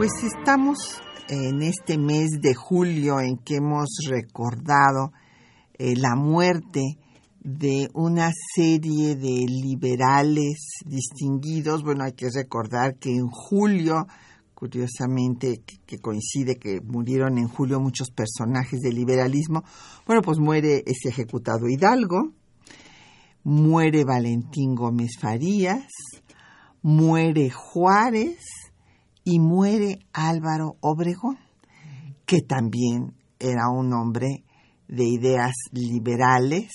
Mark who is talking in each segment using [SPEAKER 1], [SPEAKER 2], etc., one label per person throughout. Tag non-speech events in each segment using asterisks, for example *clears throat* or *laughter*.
[SPEAKER 1] Pues estamos en este mes de julio en que hemos recordado eh, la muerte de una serie de liberales distinguidos. Bueno, hay que recordar que en julio, curiosamente, que, coincide que murieron en julio muchos personajes del liberalismo, bueno, pues muere ese ejecutado Hidalgo, muere Valentín Gómez Farías, muere Juárez, y muere Álvaro Obregón, que también era un hombre de ideas liberales,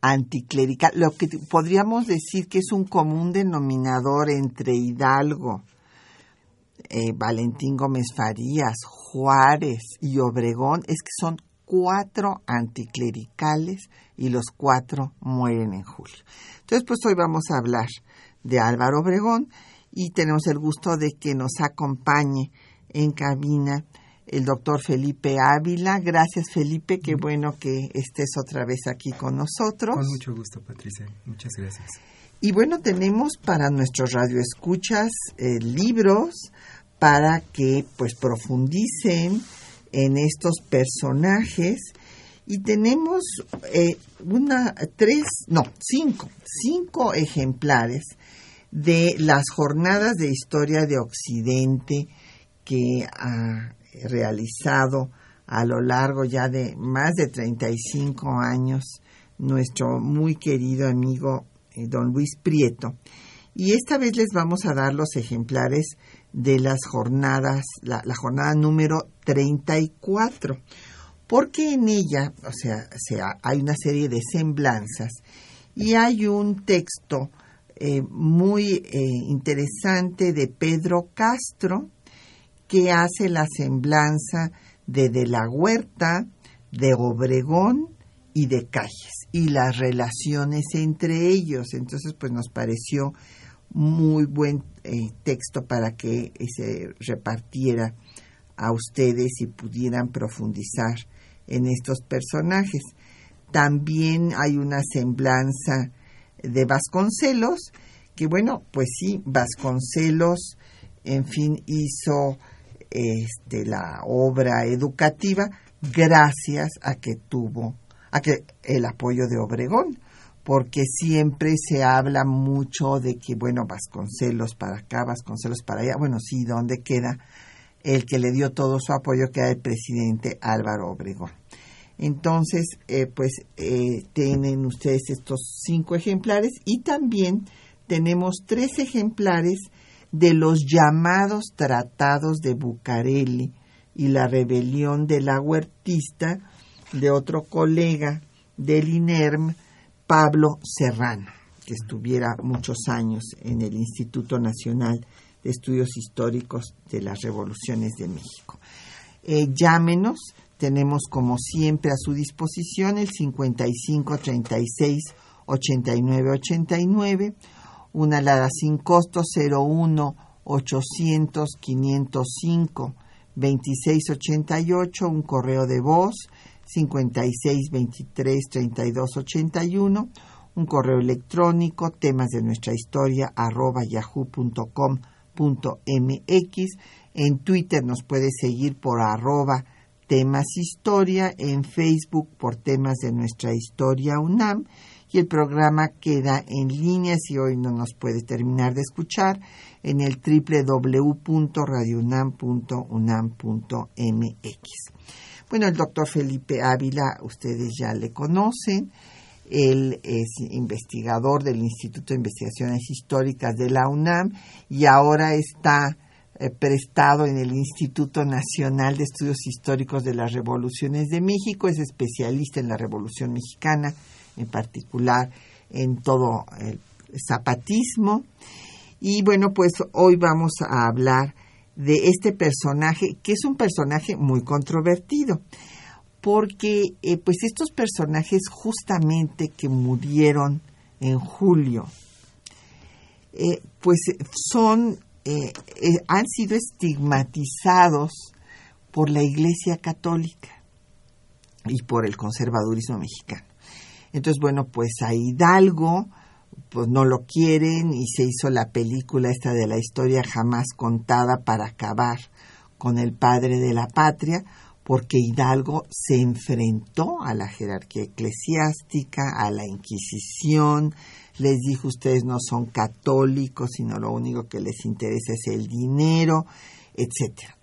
[SPEAKER 1] anticlerical, lo que podríamos decir que es un común denominador entre Hidalgo, eh, Valentín Gómez Farías, Juárez y Obregón, es que son cuatro anticlericales y los cuatro mueren en julio. Entonces, pues hoy vamos a hablar de Álvaro Obregón y tenemos el gusto de que nos acompañe en cabina el doctor Felipe Ávila. Gracias Felipe, qué bueno que estés otra vez aquí con nosotros.
[SPEAKER 2] Con mucho gusto Patricia, muchas gracias.
[SPEAKER 1] Y bueno, tenemos para nuestros radioescuchas eh, libros para que pues profundicen en estos personajes y tenemos eh, una, tres, no, cinco, cinco ejemplares de las jornadas de historia de Occidente que ha realizado a lo largo ya de más de 35 años nuestro muy querido amigo eh, don Luis Prieto. Y esta vez les vamos a dar los ejemplares de las jornadas, la, la jornada número 34, porque en ella, o sea, hay una serie de semblanzas y hay un texto eh, muy eh, interesante de Pedro Castro, que hace la semblanza de De la Huerta, de Obregón y de Calles, y las relaciones entre ellos. Entonces, pues nos pareció muy buen eh, texto para que se repartiera a ustedes y pudieran profundizar en estos personajes. También hay una semblanza de Vasconcelos, que bueno, pues sí, Vasconcelos, en fin, hizo este, la obra educativa gracias a que tuvo a que el apoyo de Obregón, porque siempre se habla mucho de que, bueno, Vasconcelos para acá, Vasconcelos para allá, bueno, sí, ¿dónde queda el que le dio todo su apoyo, que era el presidente Álvaro Obregón? Entonces, eh, pues eh, tienen ustedes estos cinco ejemplares y también tenemos tres ejemplares de los llamados tratados de Bucareli y la rebelión de la huertista de otro colega del INERM, Pablo Serrano, que estuviera muchos años en el Instituto Nacional de Estudios Históricos de las Revoluciones de México. Eh, llámenos tenemos como siempre a su disposición el 55 36 89 89, una alada sin costo 01 800 505 26 88, un correo de voz 56 23 32 81, un correo electrónico temas de nuestra historia arroba yahoo.com.mx, en Twitter nos puede seguir por arroba temas historia, en Facebook por temas de nuestra historia UNAM y el programa queda en línea si hoy no nos puede terminar de escuchar en el www.radiounam.unam.mx. Bueno, el doctor Felipe Ávila, ustedes ya le conocen. Él es investigador del Instituto de Investigaciones Históricas de la UNAM y ahora está eh, prestado en el Instituto Nacional de Estudios Históricos de las Revoluciones de México, es especialista en la Revolución Mexicana, en particular en todo el zapatismo. Y bueno, pues hoy vamos a hablar de este personaje, que es un personaje muy controvertido, porque eh, pues estos personajes justamente que murieron en julio, eh, pues son, eh, han sido estigmatizados por la Iglesia Católica y por el conservadurismo mexicano. Entonces, bueno, pues a Hidalgo, pues no lo quieren y se hizo la película esta de la historia jamás contada para acabar con el padre de la patria, porque Hidalgo se enfrentó a la jerarquía eclesiástica, a la Inquisición, les dijo ustedes no son católicos, sino lo único que les interesa es el dinero, etcétera.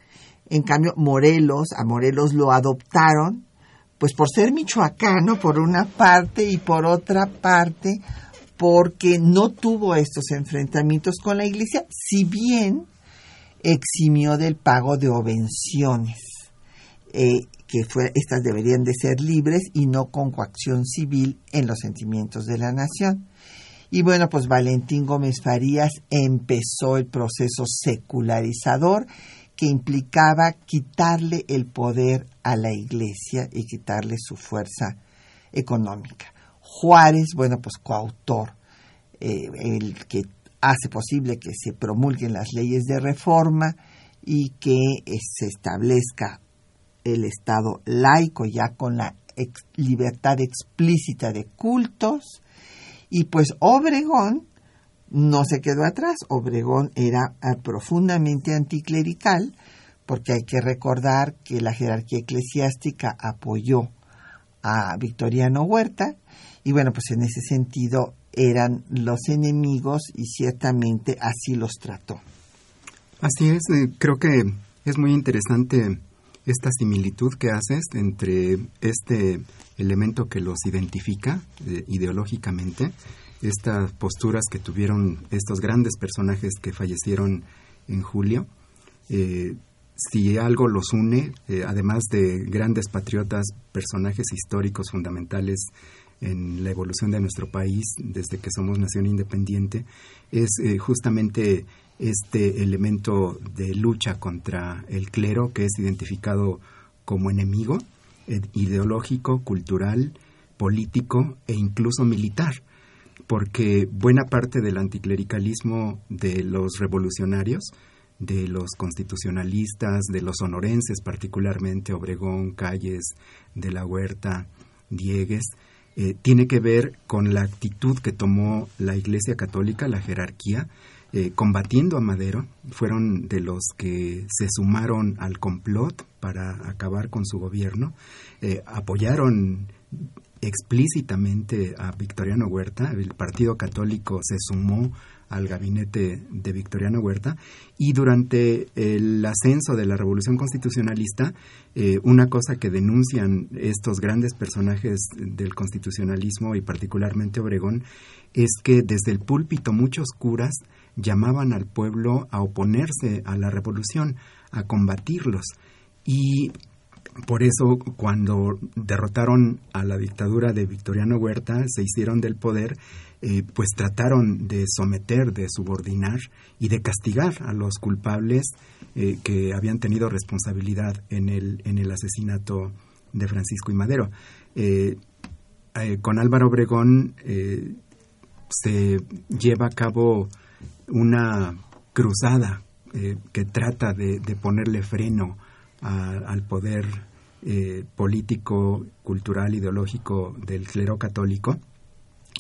[SPEAKER 1] En cambio, Morelos, a Morelos lo adoptaron, pues por ser michoacano por una parte y por otra parte porque no tuvo estos enfrentamientos con la iglesia, si bien eximió del pago de obenciones, eh, que fue, estas deberían de ser libres y no con coacción civil en los sentimientos de la nación. Y bueno, pues Valentín Gómez Farías empezó el proceso secularizador que implicaba quitarle el poder a la iglesia y quitarle su fuerza económica. Juárez, bueno, pues coautor, eh, el que hace posible que se promulguen las leyes de reforma y que eh, se establezca el Estado laico ya con la libertad explícita de cultos. Y pues Obregón no se quedó atrás. Obregón era ah, profundamente anticlerical porque hay que recordar que la jerarquía eclesiástica apoyó a Victoriano Huerta y bueno, pues en ese sentido eran los enemigos y ciertamente así los trató.
[SPEAKER 2] Así es, eh, creo que es muy interesante esta similitud que haces entre este elemento que los identifica eh, ideológicamente, estas posturas que tuvieron estos grandes personajes que fallecieron en julio. Eh, si algo los une, además de grandes patriotas, personajes históricos fundamentales en la evolución de nuestro país desde que somos nación independiente es eh, justamente este elemento de lucha contra el clero que es identificado como enemigo eh, ideológico, cultural, político e incluso militar, porque buena parte del anticlericalismo de los revolucionarios, de los constitucionalistas, de los sonorenses particularmente, Obregón, Calles, de la Huerta, Diegues, eh, tiene que ver con la actitud que tomó la Iglesia Católica, la jerarquía, eh, combatiendo a Madero. Fueron de los que se sumaron al complot para acabar con su gobierno. Eh, apoyaron explícitamente a Victoriano Huerta. El Partido Católico se sumó al gabinete de Victoriano Huerta y durante el ascenso de la Revolución Constitucionalista, eh, una cosa que denuncian estos grandes personajes del constitucionalismo y particularmente Obregón es que desde el púlpito muchos curas llamaban al pueblo a oponerse a la revolución, a combatirlos y por eso, cuando derrotaron a la dictadura de Victoriano Huerta, se hicieron del poder eh, pues trataron de someter, de subordinar y de castigar a los culpables eh, que habían tenido responsabilidad en el, en el asesinato de Francisco y Madero. Eh, con Álvaro Obregón se lleva a cabo una cruzada que trata de, ponerle freno al poder político, cultural, ideológico del clero católico.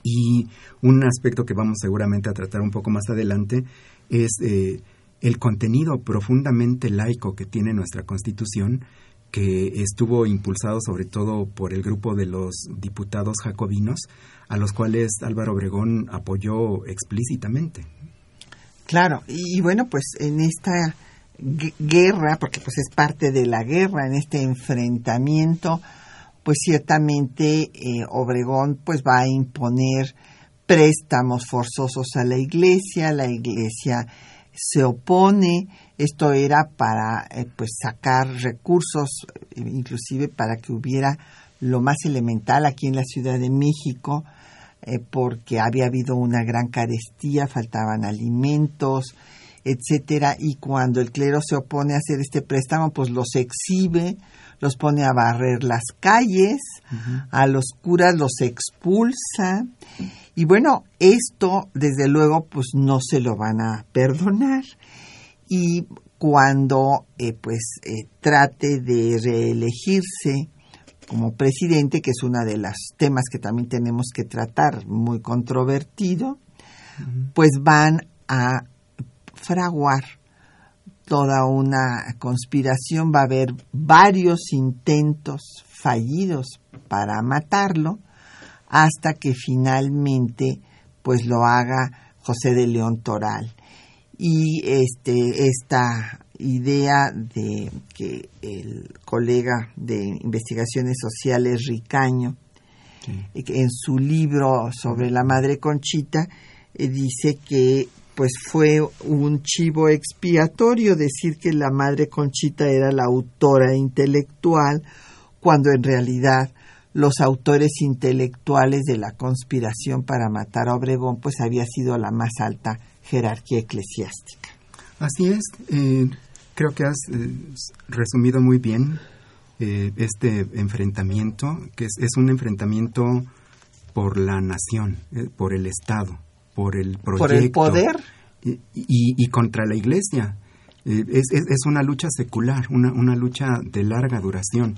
[SPEAKER 2] Y un aspecto que vamos seguramente a tratar un poco más adelante es eh, el contenido profundamente laico que tiene nuestra Constitución, que estuvo impulsado sobre todo por el grupo de los diputados jacobinos, a los cuales Álvaro Obregón apoyó explícitamente.
[SPEAKER 1] Claro, y, bueno, pues en esta guerra, porque pues es parte de la guerra, en este enfrentamiento, pues ciertamente eh, Obregón pues va a imponer préstamos forzosos a la iglesia, la iglesia se opone, esto era para eh, pues sacar recursos, inclusive para que hubiera lo más elemental aquí en la Ciudad de México, eh, porque había habido una gran carestía, faltaban alimentos, etcétera, y cuando el clero se opone a hacer este préstamo, pues los exhibe, los pone a barrer las calles, a los curas los expulsa, y bueno, esto desde luego pues no se lo van a perdonar, y cuando eh, pues eh, trate de reelegirse como presidente, que es uno de los temas que también tenemos que tratar, muy controvertido, pues van a fraguar toda una conspiración, va a haber varios intentos fallidos para matarlo, hasta que finalmente pues lo haga José de León Toral. Y este, esta idea de que el colega de investigaciones sociales Ricaño, en su libro sobre la madre Conchita, eh, dice que pues fue un chivo expiatorio decir que la madre Conchita era la autora intelectual, cuando en realidad los autores intelectuales de la conspiración para matar a Obregón pues había sido la más alta jerarquía eclesiástica.
[SPEAKER 2] Así es, eh, creo que has eh, resumido muy bien eh, este enfrentamiento, que es, un enfrentamiento por la nación, por el Estado, por el proyecto.
[SPEAKER 1] Por el poder.
[SPEAKER 2] Y, contra la Iglesia. Es, es, una lucha secular, una, una lucha de larga duración.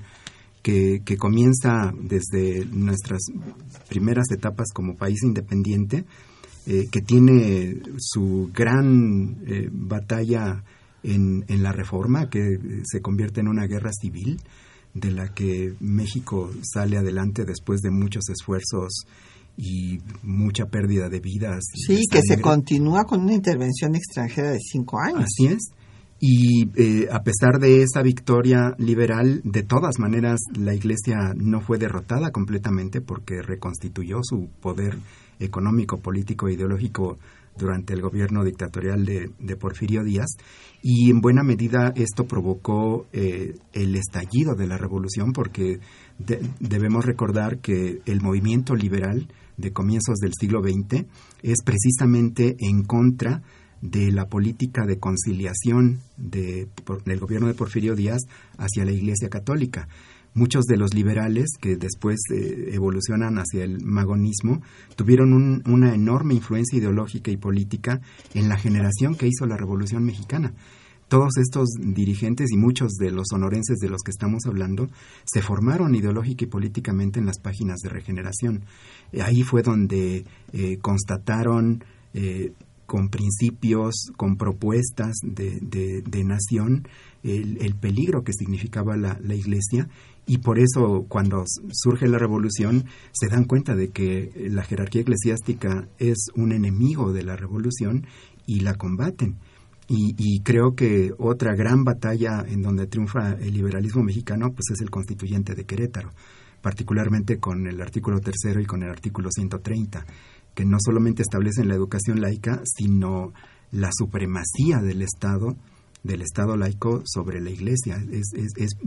[SPEAKER 2] Que, que, comienza desde nuestras primeras etapas como país independiente eh, que tiene su gran eh, batalla en, en, la reforma, que se convierte en una guerra civil, de la que México sale adelante después de muchos esfuerzos y mucha pérdida de vidas.
[SPEAKER 1] Sí, que se continúa con una intervención extranjera de cinco años.
[SPEAKER 2] Así es. Y eh, a pesar de esa victoria liberal, de todas maneras la Iglesia no fue derrotada completamente porque reconstituyó su poder económico, político e ideológico durante el gobierno dictatorial de, Porfirio Díaz. Y en buena medida esto provocó eh, el estallido de la revolución porque debemos recordar que el movimiento liberal de comienzos del siglo XX es precisamente en contra de la política de conciliación de, del gobierno de Porfirio Díaz hacia la Iglesia Católica muchos de los liberales que después eh, evolucionan hacia el magonismo tuvieron una enorme influencia ideológica y política en la generación que hizo la Revolución Mexicana. Todos estos dirigentes y muchos de los sonorenses de los que estamos hablando se formaron ideológica y políticamente en las páginas de regeneración. Eh, ahí fue donde eh, constataron con principios, con propuestas de, nación, el, peligro que significaba la, la, Iglesia y por eso cuando surge la revolución se dan cuenta de que la jerarquía eclesiástica es un enemigo de la revolución y la combaten. Y, creo que otra gran batalla en donde triunfa el liberalismo mexicano pues es el constituyente de Querétaro, particularmente con el artículo tercero y con el artículo 130, que no solamente establecen la educación laica, sino la supremacía del Estado del Estado laico sobre la Iglesia, es,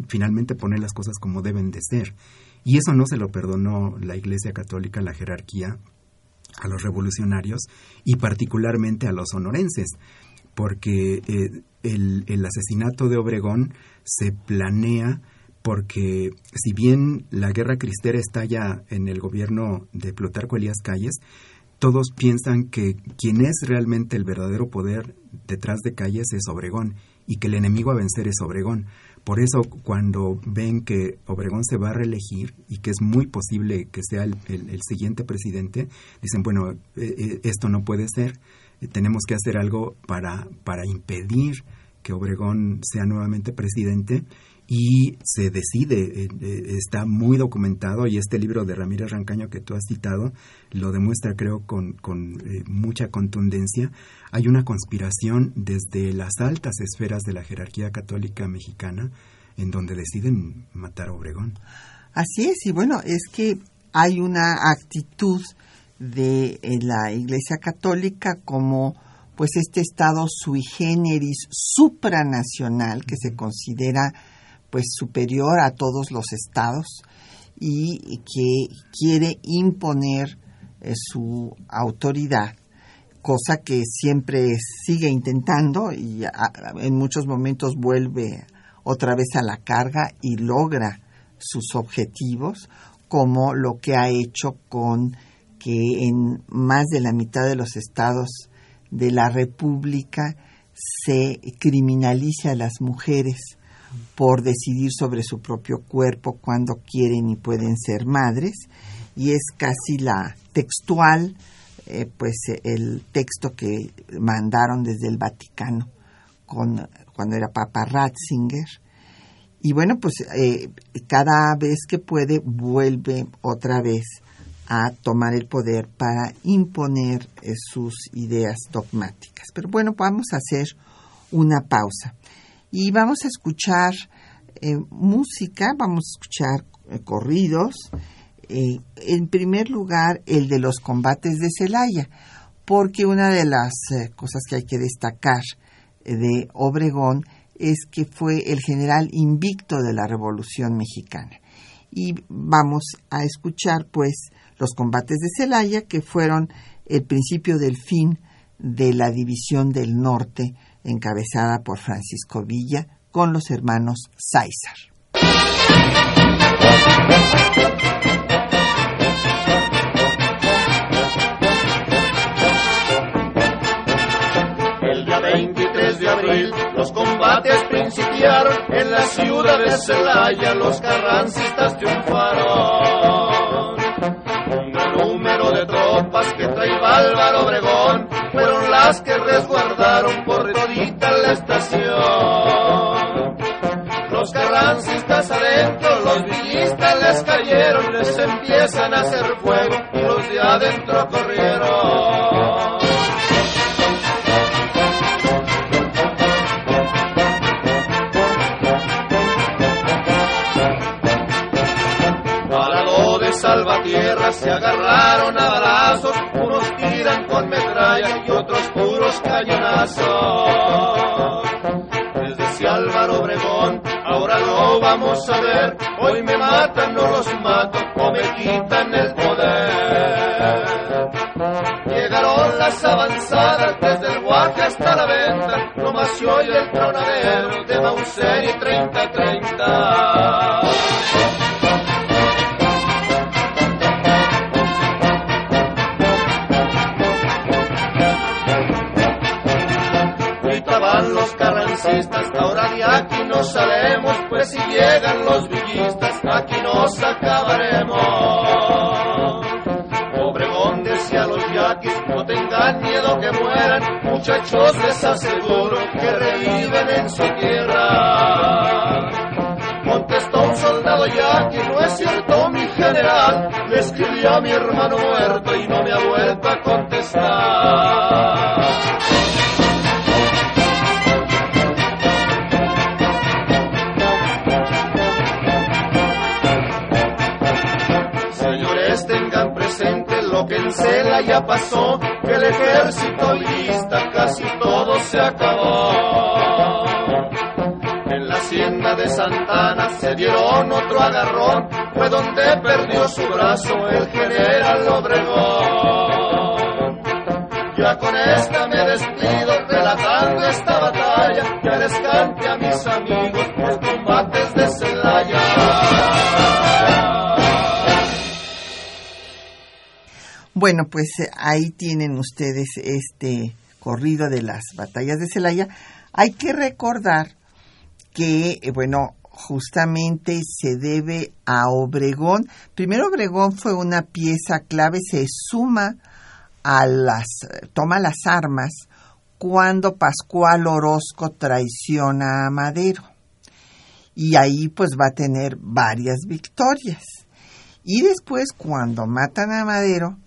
[SPEAKER 2] finalmente poner las cosas como deben de ser. Y eso no se lo perdonó la Iglesia Católica, la jerarquía, a los revolucionarios y particularmente a los sonorenses, porque eh, el, el asesinato de Obregón se planea porque si bien la guerra cristera estalla en el gobierno de Plutarco Elías Calles, todos piensan que quien es realmente el verdadero poder detrás de Calles es Obregón y que el enemigo a vencer es Obregón. Por eso cuando ven que Obregón se va a reelegir y que es muy posible que sea el, siguiente presidente, dicen, bueno, eh, eh, esto no puede ser, eh, tenemos que hacer algo para, para impedir que Obregón sea nuevamente presidente y se decide, eh, eh, está muy documentado y este libro de Ramírez Rancaño que tú has citado lo demuestra creo con, con eh, mucha contundencia. Hay una conspiración desde las altas esferas de la jerarquía católica mexicana en donde deciden matar a Obregón.
[SPEAKER 1] Así es, y bueno, es que hay una actitud de la Iglesia Católica como pues este estado sui generis supranacional que se considera pues superior a todos los estados y que quiere imponer eh, su autoridad, cosa que siempre sigue intentando y en muchos momentos vuelve otra vez a la carga y logra sus objetivos, como lo que ha hecho con que en más de la mitad de los estados de la República se criminalice a las mujeres por decidir sobre su propio cuerpo cuando quieren y pueden ser madres. Y es casi la textual eh, pues el texto que mandaron desde el Vaticano con cuando era Papa Ratzinger. Y bueno pues eh, cada vez que puede vuelve otra vez a tomar el poder para imponer eh, sus ideas dogmáticas. Pero bueno vamos a hacer una pausa y vamos a escuchar eh, música, vamos a escuchar eh, corridos. Eh, en primer lugar, el de los combates de Celaya, porque una de las cosas que hay que destacar de Obregón es que fue el general invicto de la Revolución Mexicana. Y vamos a escuchar, pues, los combates de Celaya, que fueron el principio del fin de la división del norte encabezada por Francisco Villa con los hermanos Sáizar.
[SPEAKER 3] El día 23 de abril los combates principiaron en la ciudad de Celaya, los carrancistas triunfaron. Un gran número de tropas que traía Álvaro Obregón fueron las que resguardaron por todita la estación. Los carrancistas adentro, los villistas les cayeron, les empiezan a hacer fuego y los de adentro corrieron. Hoy me matan, no los mato, o me quitan el poder. Llegaron las avanzadas desde el Guaje hasta la venta, nomás se oye el tronadero de Mauser y 30-30. Muchachos les aseguro que reviven en su tierra. Contestó un soldado yaqui, no es cierto mi general, le escribí a mi hermano muerto y no me ha vuelto a contestar. que en Cela ya pasó, En la hacienda de Santana se dieron otro agarrón, fue donde perdió su brazo el general Obregón. Ya con esta me despido, relatando esta batalla, que les cante a mis amigos los combates de Celaya.
[SPEAKER 1] Bueno, pues eh, ahí tienen ustedes este corrido de las batallas de Celaya. Hay que recordar que, eh, bueno, justamente se debe a Obregón. Primero Obregón fue una pieza clave, se suma a las, toma las armas cuando Pascual Orozco traiciona a Madero. Y ahí pues va a tener varias victorias. Y después cuando matan a Madero,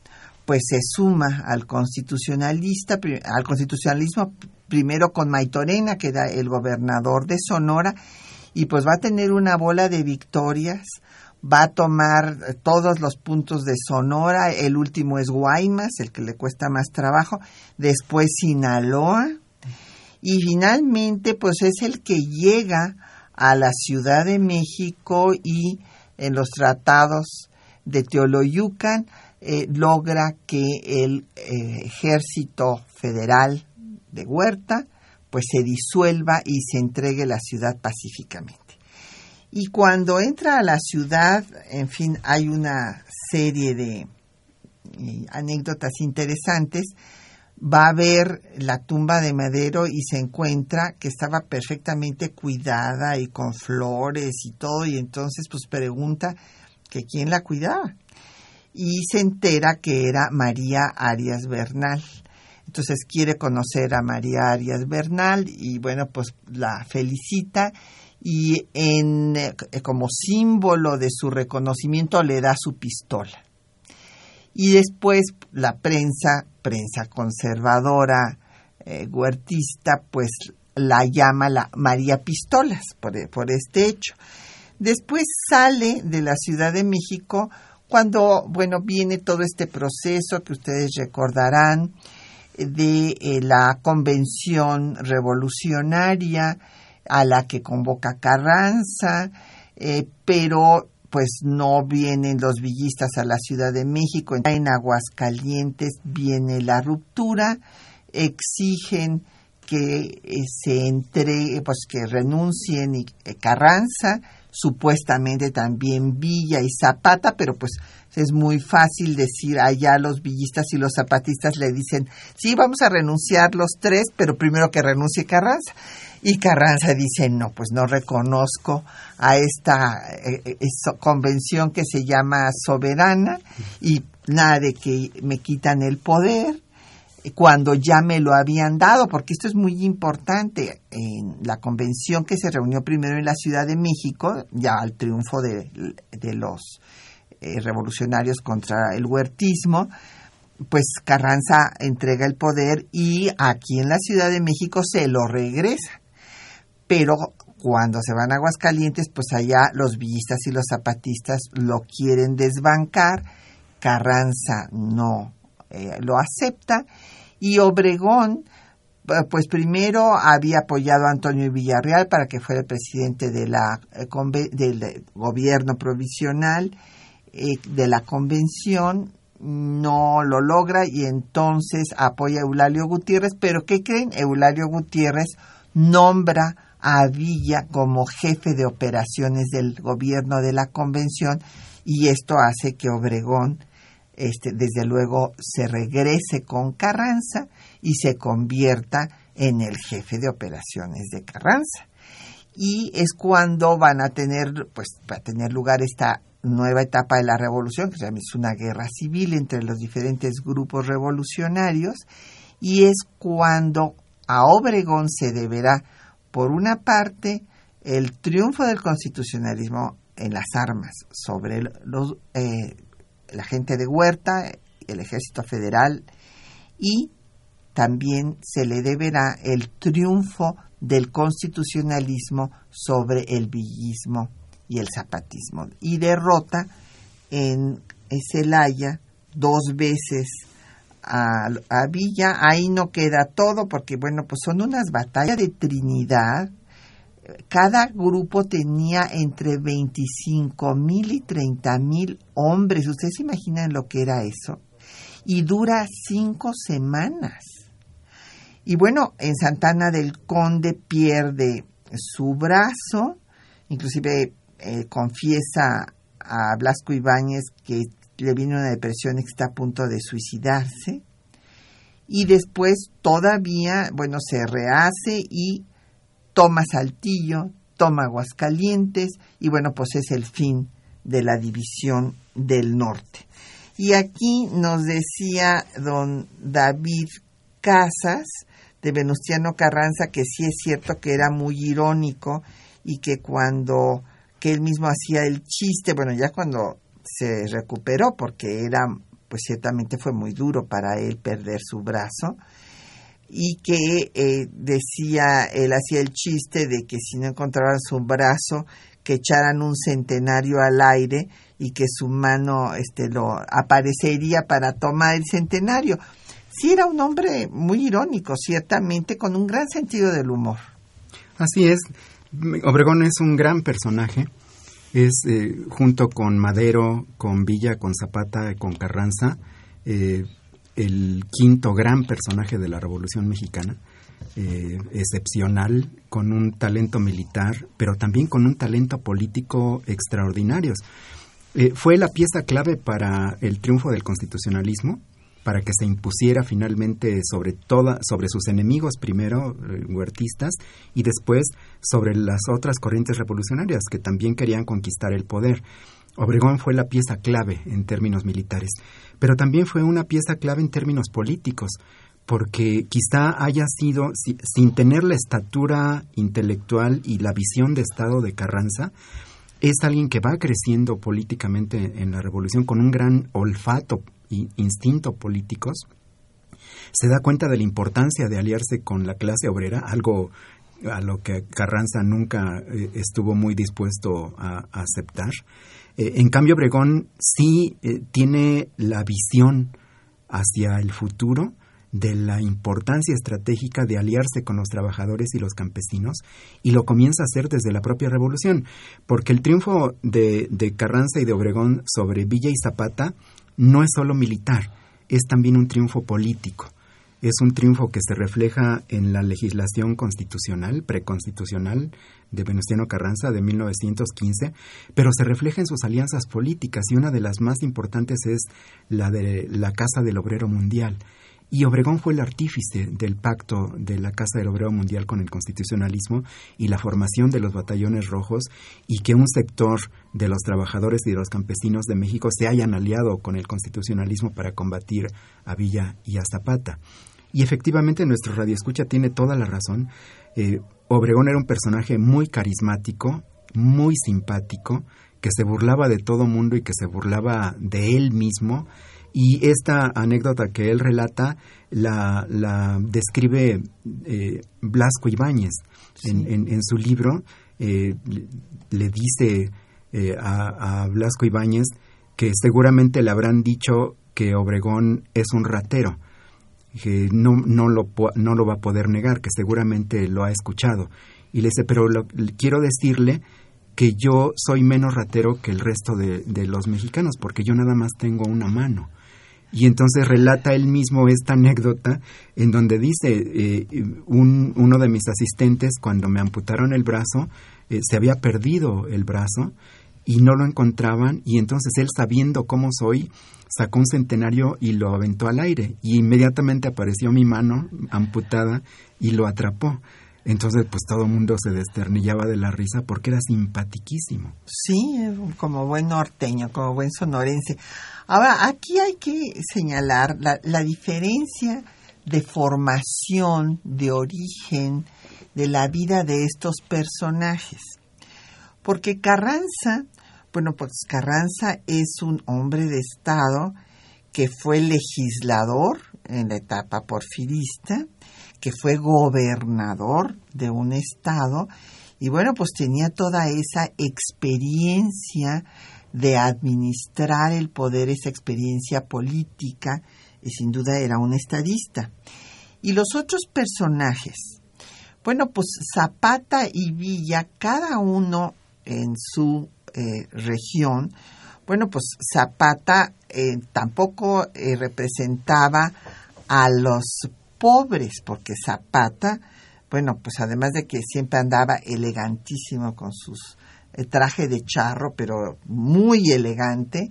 [SPEAKER 1] pues se suma al constitucionalista, al constitucionalismo primero con Maitorena, que era el gobernador de Sonora, y pues va a tener una bola de victorias, va a tomar todos los puntos de Sonora, el último es Guaymas, el que le cuesta más trabajo, después Sinaloa, y finalmente pues es el que llega a la Ciudad de México y en los tratados de Teoloyucan, eh, logra que el eh, ejército federal de Huerta pues se disuelva y se entregue la ciudad pacíficamente. Y cuando entra a la ciudad, en fin, hay una serie de eh, anécdotas interesantes. Va a ver la tumba de Madero y se encuentra que estaba perfectamente cuidada y con flores y todo, y entonces pues pregunta que quién la cuidaba. Y se entera que era María Arias Bernal. Entonces quiere conocer a María Arias Bernal y bueno, pues la felicita y en, eh, como símbolo de su reconocimiento le da su pistola. Y después la prensa, prensa conservadora, eh, huertista, pues la llama la María Pistolas por, por este hecho. Después sale de la Ciudad de México cuando, bueno, viene todo este proceso que ustedes recordarán de eh, la convención revolucionaria a la que convoca Carranza, eh, pero pues no vienen los villistas a la Ciudad de México. En Aguascalientes viene la ruptura, exigen que eh, se entre, pues que renuncien y, Carranza, supuestamente también Villa y Zapata, pero pues es muy fácil decir allá los villistas y los zapatistas le dicen, sí, vamos a renunciar los tres, pero primero que renuncie Carranza. Y Carranza dice, no, pues no reconozco a esta eh, eh, convención que se llama soberana y nada de que me quitan el poder cuando ya me lo habían dado, porque esto es muy importante. En la convención que se reunió primero en la Ciudad de México, ya al triunfo de, los eh, revolucionarios contra el huertismo, pues Carranza entrega el poder y aquí en la Ciudad de México se lo regresa. Pero cuando se van a Aguascalientes, pues allá los villistas y los zapatistas lo quieren desbancar. Carranza no eh, lo acepta y Obregón eh, pues primero había apoyado a Antonio Villarreal para que fuera el presidente de la, eh, del gobierno provisional de la convención, no lo logra y entonces apoya a Eulalio Gutiérrez, pero ¿qué creen? Eulalio Gutiérrez nombra a Villa como jefe de operaciones del gobierno de la convención y esto hace que Obregón este, desde luego se regrese con Carranza y se convierta en el jefe de operaciones de Carranza. Y es cuando van a tener, pues, va a tener lugar esta nueva etapa de la revolución, que es una guerra civil entre los diferentes grupos revolucionarios, y es cuando a Obregón se deberá, por una parte, el triunfo del constitucionalismo en las armas sobre los, eh, la gente de Huerta, el ejército federal y también se le deberá el triunfo del constitucionalismo sobre el villismo y el zapatismo y derrota en Celaya dos veces a, a, Villa. Ahí no queda todo porque, bueno, pues son unas batallas de Trinidad cada grupo tenía entre 25 mil y 30 mil hombres. ¿Ustedes se imaginan lo que era eso? Y dura cinco semanas. Y bueno, en Santana del Conde pierde su brazo, inclusive eh, confiesa a Blasco Ibáñez que le viene una depresión y que está a punto de suicidarse. Y después todavía, bueno, se rehace y toma Saltillo, toma Aguascalientes y bueno, pues es el fin de la división del norte. Y aquí nos decía don David Casas de Venustiano Carranza que sí es cierto que era muy irónico y que cuando que él mismo hacía el chiste, bueno, ya cuando se recuperó porque era pues ciertamente fue muy duro para él perder su brazo, y que eh, decía, él hacía el chiste de que si no encontraban su brazo, que echaran un centenario al aire y que su mano este, lo aparecería para tomar el centenario. Sí era un hombre muy irónico, ciertamente, con un gran sentido del humor.
[SPEAKER 2] Así es, Obregón es un gran personaje Es eh, junto con Madero, con Villa, con Zapata, con Carranza, eh, el quinto gran personaje de la Revolución Mexicana, eh, excepcional, con un talento militar, pero también con un talento político extraordinarios. fue la pieza clave para el triunfo del constitucionalismo, para que se impusiera finalmente sobre toda, sobre sus enemigos primero eh, huertistas y después sobre las otras corrientes revolucionarias que también querían conquistar el poder. Obregón fue la pieza clave en términos militares, pero también fue una pieza clave en términos políticos, porque quizá haya sido, sin tener la estatura intelectual y la visión de Estado de Carranza, es alguien que va creciendo políticamente en la revolución con un gran olfato instinto políticos, se da cuenta de la importancia de aliarse con la clase obrera, algo a lo que Carranza nunca eh, estuvo muy dispuesto a, aceptar. Eh, en cambio, Obregón sí eh, tiene la visión hacia el futuro de la importancia estratégica de aliarse con los trabajadores y los campesinos y lo comienza a hacer desde la propia revolución, porque el triunfo de, de Carranza y de Obregón sobre Villa y Zapata no es solo militar, es también un triunfo político. Es un triunfo que se refleja en la legislación constitucional, preconstitucional de Venustiano Carranza de 1915, pero se refleja en sus alianzas políticas y una de las más importantes es la de la Casa del Obrero Mundial. Y Obregón fue el artífice del pacto de la Casa del Obrero Mundial con el constitucionalismo y la formación de los batallones rojos y que un sector de los trabajadores y de los campesinos de México se hayan aliado con el constitucionalismo para combatir a Villa y a Zapata. Y efectivamente nuestro radioescucha tiene toda la razón. Eh, Obregón era un personaje muy carismático, muy simpático, que se burlaba de todo mundo y que se burlaba de él mismo y esta anécdota que él relata la, la describe eh, Blasco Ibáñez en, en, su libro. Eh, le dice eh, a, a, Blasco Ibáñez que seguramente le habrán dicho que Obregón es un ratero, que no, no, lo, no lo va a poder negar, que seguramente lo ha escuchado. Y le dice, pero quiero decirle que yo soy menos ratero que el resto de, de, los mexicanos, porque yo nada más tengo una mano. Y entonces relata él mismo esta anécdota en donde dice, eh, un, uno de mis asistentes cuando me amputaron el brazo, eh, se había perdido el brazo y no lo encontraban y entonces él sabiendo cómo soy, sacó un centenario y lo aventó al aire y inmediatamente apareció mi mano amputada y lo atrapó. Entonces, pues todo el mundo se desternillaba de la risa porque era simpatiquísimo.
[SPEAKER 1] Sí, como buen norteño, como buen sonorense. Ahora, aquí hay que señalar la, la diferencia de formación, de origen, de la vida de estos personajes. Porque Carranza, bueno, pues Carranza es un hombre de Estado que fue legislador en la etapa porfirista, que fue gobernador de un estado y bueno, pues tenía toda esa experiencia de administrar el poder, esa experiencia política, y sin duda era un estadista. Y los otros personajes, bueno, pues Zapata y Villa, cada uno en su eh, región, bueno, pues Zapata eh, tampoco eh, representaba a los pobres, porque Zapata, bueno, pues además de que siempre andaba elegantísimo con sus eh, traje de charro, pero muy elegante,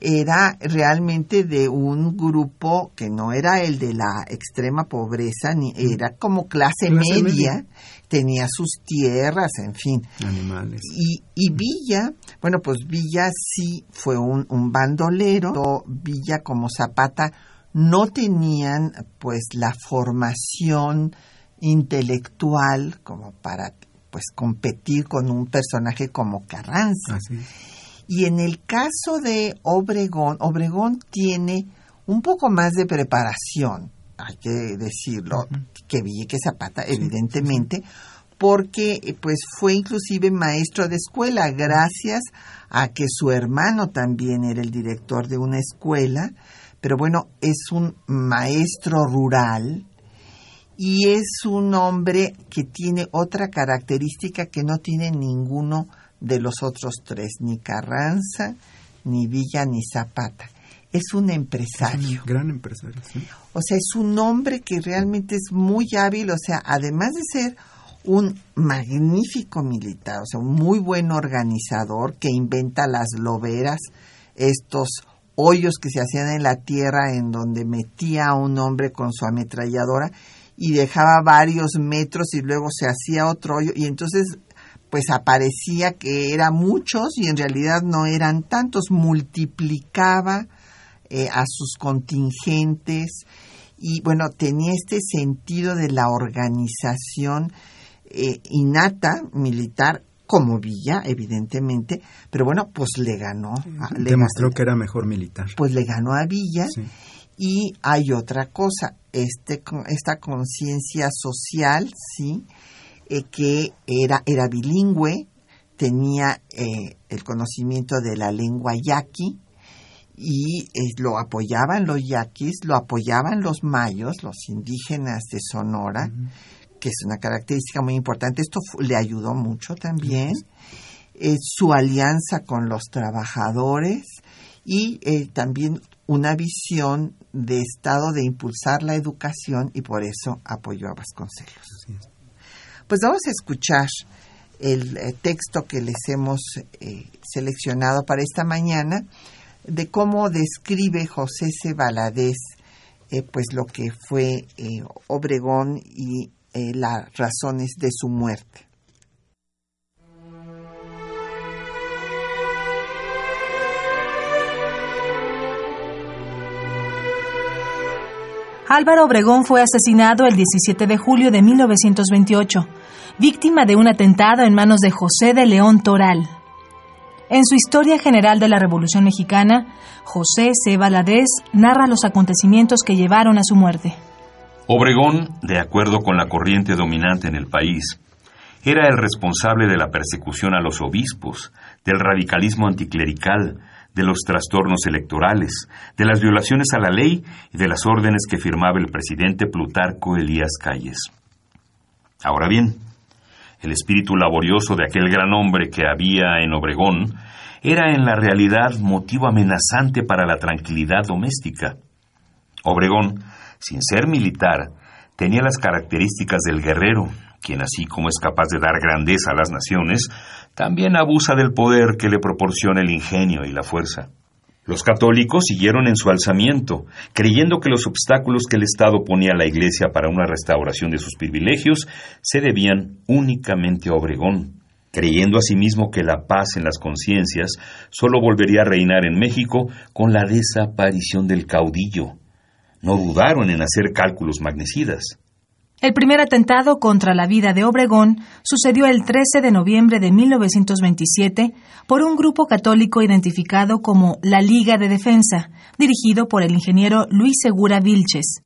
[SPEAKER 1] era realmente de un grupo que no era el de la extrema pobreza, ni era como clase, media, tenía sus tierras, en fin.
[SPEAKER 2] Animales.
[SPEAKER 1] Y, y Villa, bueno, pues Villa sí fue un, un bandolero, Villa como Zapata no tenían pues la formación intelectual como para pues competir con un personaje como Carranza. Y en el caso de Obregón, Obregón tiene un poco más de preparación, hay que decirlo, que Villa que Zapata, evidentemente, porque pues fue inclusive maestro de escuela gracias a que su hermano también era el director de una escuela pero bueno, es un maestro rural y es un hombre que tiene otra característica que no tiene ninguno de los otros tres, ni Carranza, ni Villa, ni Zapata. Es un empresario.
[SPEAKER 2] Es un gran empresario, sí.
[SPEAKER 1] O sea, es un hombre que realmente es muy hábil, o sea, además de ser un magnífico militar, o sea, un muy buen organizador que inventa las loberas, estos hoyos que se hacían en la tierra en donde metía a un hombre con su ametralladora y dejaba varios metros y luego se hacía otro hoyo y entonces pues aparecía que eran muchos y en realidad no eran tantos, multiplicaba eh, a sus contingentes y bueno, tenía este sentido de la organización eh, innata militar como Villa, evidentemente, pero bueno, pues le ganó.
[SPEAKER 2] Demostró que era mejor militar.
[SPEAKER 1] Pues le ganó a Villa. Y hay otra cosa, este, esta conciencia social, ¿sí? Eh, que era, era bilingüe, tenía eh, el conocimiento de la lengua yaqui y lo apoyaban los yaquis, lo apoyaban los mayos, los indígenas de Sonora que es una característica muy importante. Esto le ayudó mucho también. Eh, su alianza con los trabajadores y eh, también una visión de Estado de impulsar la educación y por eso apoyó a Vasconcelos. Pues vamos a escuchar el eh, texto que les hemos seleccionado para esta mañana de cómo describe José C. Valadez pues lo que fue Obregón y eh, las razones de su muerte.
[SPEAKER 4] Álvaro Obregón fue asesinado el 17 de julio de 1928, víctima de un atentado en manos de José de León Toral. En su Historia General de la Revolución Mexicana, José C. Valadez narra los acontecimientos que llevaron a su muerte.
[SPEAKER 5] Obregón, de acuerdo con la corriente dominante en el país, era el responsable de la persecución a los obispos, del radicalismo anticlerical, de los trastornos electorales, de las violaciones a la ley y de las órdenes que firmaba el presidente Plutarco Elías Calles. Ahora bien, el espíritu laborioso de aquel gran hombre que había en Obregón era en la realidad motivo amenazante para la tranquilidad doméstica. Obregón sin ser militar, tenía las características del guerrero, quien así como es capaz de dar grandeza a las naciones, también abusa del poder que le proporciona el ingenio y la fuerza. Los católicos siguieron en su alzamiento, creyendo que los obstáculos que el Estado ponía a la Iglesia para una restauración de sus privilegios se debían únicamente a Obregón, creyendo asimismo que la paz en las conciencias sólo volvería a reinar en México con la desaparición del caudillo, no dudaron en hacer cálculos magnicidas.
[SPEAKER 4] El primer atentado contra la vida de Obregón sucedió el 13 de noviembre de 1927 por un grupo católico identificado como la Liga de Defensa, dirigido por el ingeniero Luis Segura Vilches.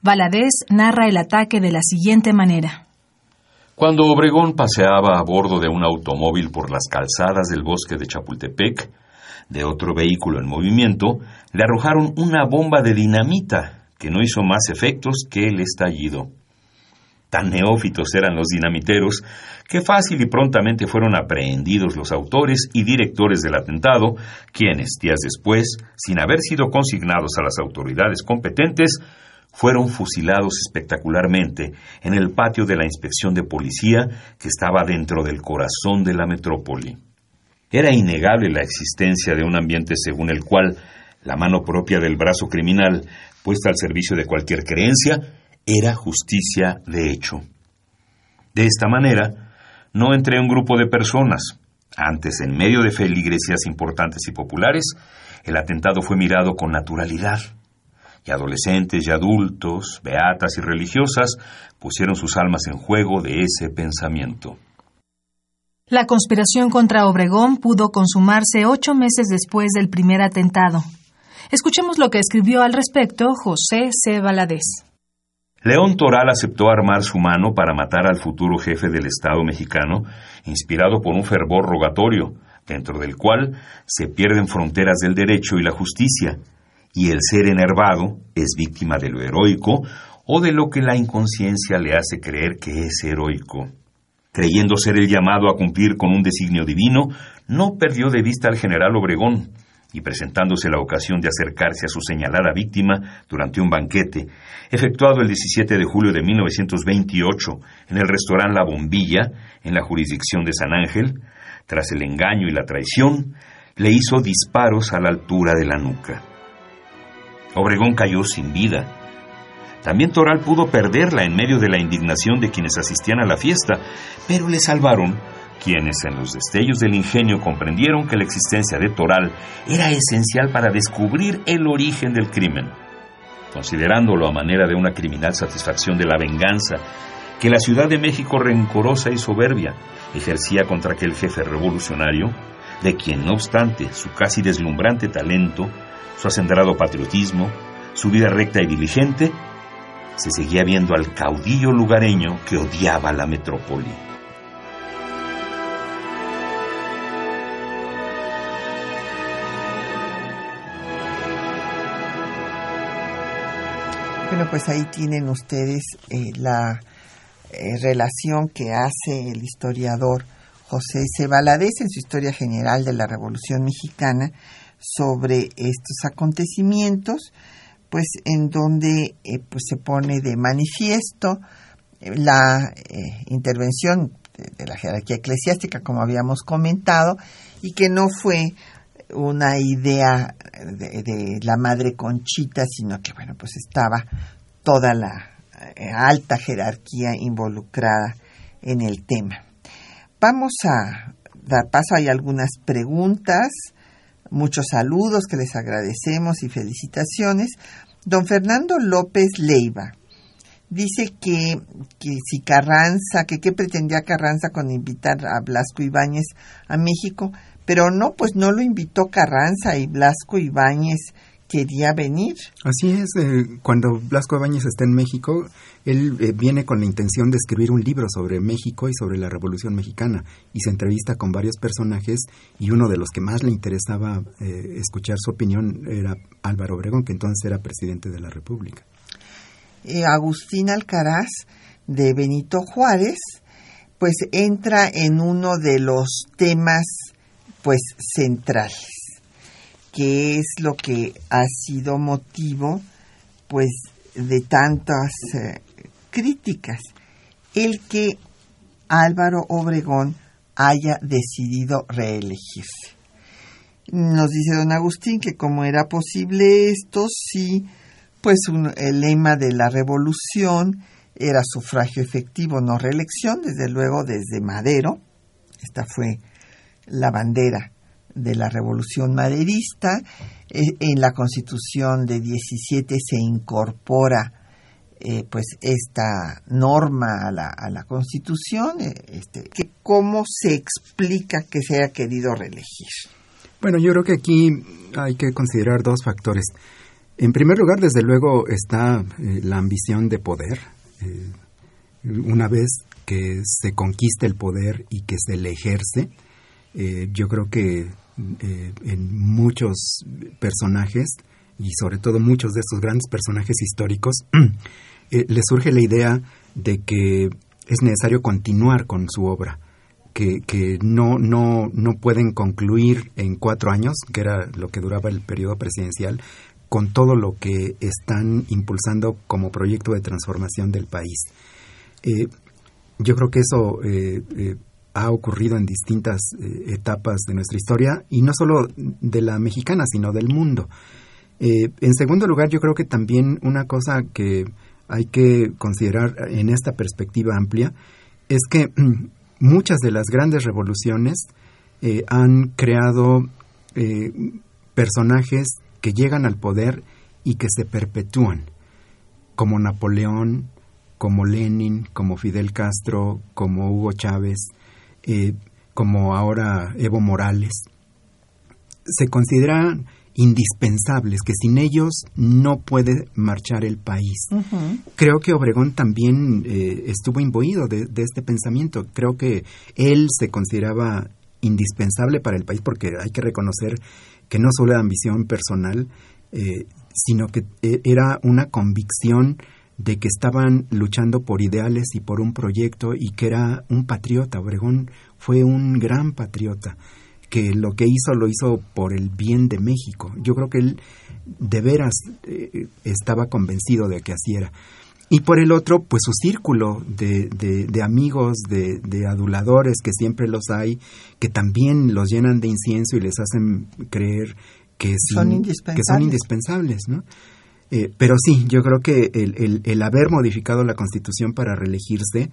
[SPEAKER 4] Valadez narra el ataque de la siguiente manera.
[SPEAKER 5] Cuando Obregón paseaba a bordo de un automóvil por las calzadas del bosque de Chapultepec, de otro vehículo en movimiento, le arrojaron una bomba de dinamita que no hizo más efectos que el estallido. Tan neófitos eran los dinamiteros que fácil y prontamente fueron aprehendidos los autores y directores del atentado, quienes, días después, sin haber sido consignados a las autoridades competentes, fueron fusilados espectacularmente en el patio de la inspección de policía que estaba dentro del corazón de la metrópoli. Era innegable la existencia de un ambiente según el cual la mano propia del brazo criminal, puesta al servicio de cualquier creencia, era justicia de hecho. De esta manera, no entre un grupo de personas. Antes, en medio de feligresías importantes y populares, el atentado fue mirado con naturalidad. Y adolescentes y adultos, beatas y religiosas, pusieron sus almas en juego de ese pensamiento.
[SPEAKER 4] La conspiración contra Obregón pudo consumarse ocho meses después del primer atentado. Escuchemos lo que escribió al respecto José C. Valadez.
[SPEAKER 5] León Toral aceptó armar su mano para matar al futuro jefe del Estado mexicano, inspirado por un fervor rogatorio, dentro del cual se pierden fronteras del derecho y la justicia, y el ser enervado es víctima de lo heroico o de lo que la inconsciencia le hace creer que es heroico. Creyendo ser el llamado a cumplir con un designio divino, no perdió de vista al general Obregón, y presentándose la ocasión de acercarse a su señalada víctima durante un banquete, efectuado el 17 de julio de 1928 en el restaurante La Bombilla, en la jurisdicción de San Ángel, tras el engaño y la traición, le hizo disparos a la altura de la nuca. Obregón cayó sin vida. También Toral pudo perderla en medio de la indignación de quienes asistían a la fiesta, pero le salvaron quienes en los destellos del ingenio comprendieron que la existencia de Toral era esencial para descubrir el origen del crimen, considerándolo a manera de una criminal satisfacción de la venganza que la Ciudad de México rencorosa y soberbia ejercía contra aquel jefe revolucionario, de quien no obstante su casi deslumbrante talento, su acendrado patriotismo, su vida recta y diligente, se seguía viendo al caudillo lugareño que odiaba la metrópoli.
[SPEAKER 1] Bueno, pues ahí tienen ustedes eh, la eh, relación que hace el historiador José C. en su Historia General de la Revolución Mexicana sobre estos acontecimientos, pues en donde eh, pues se pone de manifiesto la intervención de la jerarquía eclesiástica, como habíamos comentado, y que no fue una idea de, la madre Conchita, sino que, bueno, pues estaba toda la eh, alta jerarquía involucrada en el tema. Vamos a dar paso, hay algunas preguntas, muchos saludos que les agradecemos y felicitaciones. Don Fernando López Leiva dice que, que si Carranza, que qué pretendía Carranza con invitar a Blasco Ibáñez a México, pero no, pues no lo invitó Carranza y Blasco Ibáñez quería venir.
[SPEAKER 2] Así es, eh, cuando Blasco Ibáñez está en México, él eh, viene con la intención de escribir un libro sobre México y sobre la Revolución Mexicana y se entrevista con varios personajes y uno de los que más le interesaba eh, escuchar su opinión era Álvaro Obregón, que entonces era presidente de la República.
[SPEAKER 1] Agustín Alcaraz de Benito Juárez, pues entra en uno de los temas pues centrales, que es lo que ha sido motivo pues de tantas eh, críticas, el que Álvaro Obregón haya decidido reelegirse. Nos dice don Agustín que como era posible esto, sí, pues el lema de la revolución era sufragio efectivo, no reelección, desde luego desde Madero, esta fue la bandera de la revolución maderista. E, en la constitución de 17 se incorpora eh, pues esta norma a la, a la constitución, eh, este, que cómo se explica que se haya querido reelegir.
[SPEAKER 2] Bueno, yo creo que aquí hay que considerar dos factores. En primer lugar, desde luego, está eh, la ambición de poder. una vez que se conquista el poder y que se le ejerce, eh, yo creo que eh, en muchos personajes, y sobre todo muchos de estos grandes personajes históricos, *clears throat* eh, les surge la idea de que es necesario continuar con su obra, que, no, no, no pueden concluir en cuatro años, que era lo que duraba el periodo presidencial, con todo lo que están impulsando como proyecto de transformación del país. yo creo que eso ha ocurrido en distintas eh, etapas de nuestra historia y no solo de la mexicana, sino del mundo. Eh, en segundo lugar, yo creo que también una cosa que hay que considerar en esta perspectiva amplia es que muchas de las grandes revoluciones eh, han creado personajes que llegan al poder y que se perpetúan, como Napoleón, como Lenin, como Fidel Castro, como Hugo Chávez, eh, como ahora Evo Morales, se consideran indispensables, que sin ellos no puede marchar el país. Creo que Obregón también eh, estuvo imbuido de, este pensamiento. Creo que él se consideraba indispensable para el país porque hay que reconocer que no solo era ambición personal, eh, sino que era una convicción de que estaban luchando por ideales y por un proyecto y que era un patriota. Obregón fue un gran patriota que lo que hizo lo hizo por el bien de México. Yo creo que él de veras eh, estaba convencido de que así era. Y por el otro, pues su círculo de, de, amigos, de, de, aduladores, que siempre los hay, que también los llenan de incienso y les hacen creer que,
[SPEAKER 1] son, indispensables.
[SPEAKER 2] que son indispensables, ¿no? Eh, pero sí, yo creo que el, el, haber modificado la Constitución para reelegirse,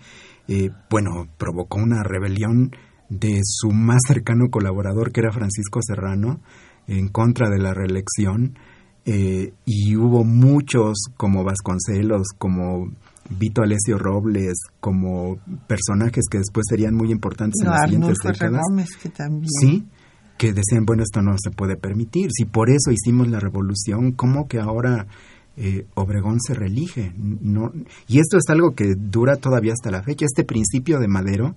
[SPEAKER 2] eh, bueno, provocó una rebelión de su más cercano colaborador, que era Francisco Serrano, en contra de la reelección, eh, y hubo muchos como Vasconcelos, como Vito Alessio Robles, como personajes que después serían muy importantes en las siguientes décadas.
[SPEAKER 1] que también.
[SPEAKER 2] Sí, que decían, bueno, esto no se puede permitir. Si por eso hicimos la revolución, ¿cómo que ahora eh, Obregón se reelige? No, y esto es algo que dura todavía hasta la fecha. Este principio de Madero,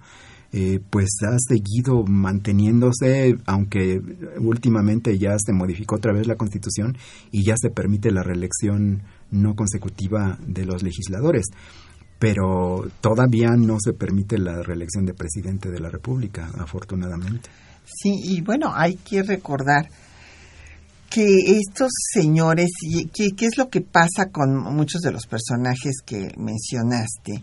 [SPEAKER 2] eh, pues ha seguido manteniéndose, aunque últimamente ya se modificó otra vez la Constitución y ya se permite la reelección no consecutiva de los legisladores pero todavía no se permite la reelección de presidente de la República, afortunadamente.
[SPEAKER 1] Sí, y bueno, hay que recordar que estos señores, ¿qué, ¿qué es lo que pasa con muchos de los personajes que mencionaste?